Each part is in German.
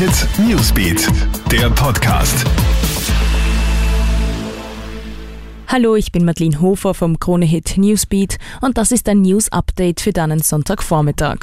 Hit Newsbeat, der Podcast. Hallo, ich bin Madeleine Hofer vom Krone Hit Newsbeat und das ist ein News Update für deinen Sonntagvormittag.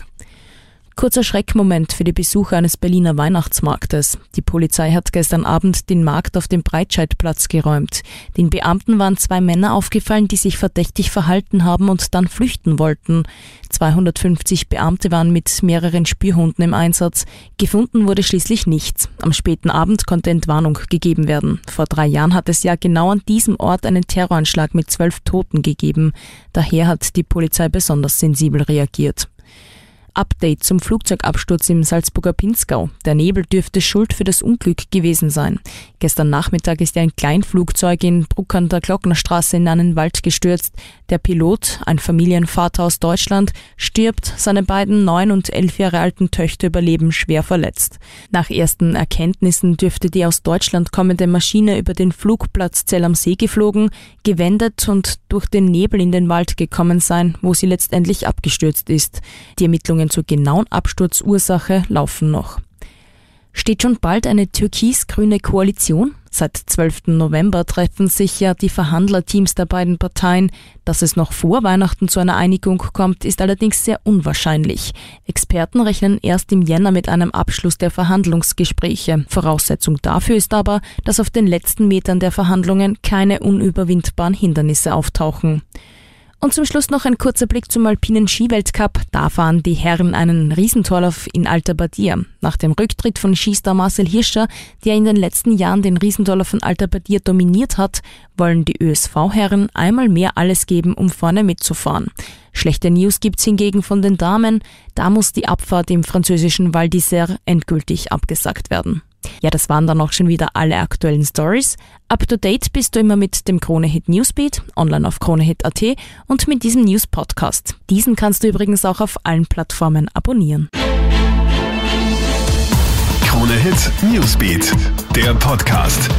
Kurzer Schreckmoment für die Besucher eines Berliner Weihnachtsmarktes. Die Polizei hat gestern Abend den Markt auf dem Breitscheidplatz geräumt. Den Beamten waren zwei Männer aufgefallen, die sich verdächtig verhalten haben und dann flüchten wollten. 250 Beamte waren mit mehreren Spürhunden im Einsatz. Gefunden wurde schließlich nichts. Am späten Abend konnte Entwarnung gegeben werden. Vor drei Jahren hat es ja genau an diesem Ort einen Terroranschlag mit zwölf Toten gegeben. Daher hat die Polizei besonders sensibel reagiert. Update zum Flugzeugabsturz im Salzburger Pinzgau. Der Nebel dürfte Schuld für das Unglück gewesen sein. Gestern Nachmittag ist ein Kleinflugzeug in Bruck an der Glocknerstraße in einen Wald gestürzt. Der Pilot, ein Familienvater aus Deutschland, stirbt. Seine beiden neun und elf Jahre alten Töchter überleben schwer verletzt. Nach ersten Erkenntnissen dürfte die aus Deutschland kommende Maschine über den Flugplatz Zell am See geflogen, gewendet und durch den Nebel in den Wald gekommen sein, wo sie letztendlich abgestürzt ist. Die Ermittlungen Ermittlungen zur genauen Absturzursache laufen noch. Steht schon bald eine türkis-grüne Koalition? Seit 12. November treffen sich ja die Verhandlerteams der beiden Parteien. Dass es noch vor Weihnachten zu einer Einigung kommt, ist allerdings sehr unwahrscheinlich. Experten rechnen erst im Jänner mit einem Abschluss der Verhandlungsgespräche. Voraussetzung dafür ist aber, dass auf den letzten Metern der Verhandlungen keine unüberwindbaren Hindernisse auftauchen. Und zum Schluss noch ein kurzer Blick zum alpinen Skiweltcup. Da fahren die Herren einen Riesentorlauf in Alta Badia. Nach dem Rücktritt von Skistar Marcel Hirscher, der in den letzten Jahren den Riesentorlauf von Alta Badia dominiert hat, wollen die ÖSV-Herren einmal mehr alles geben, um vorne mitzufahren. Schlechte News gibt's hingegen von den Damen. Da muss die Abfahrt im französischen Val d'Isère endgültig abgesagt werden. Ja, das waren dann auch schon wieder alle aktuellen Stories. Up to date bist du immer mit dem Kronehit Newsbeat, online auf kronehit.at und mit diesem News Podcast. Diesen kannst du übrigens auch auf allen Plattformen abonnieren. Kronehit Newsbeat, der Podcast.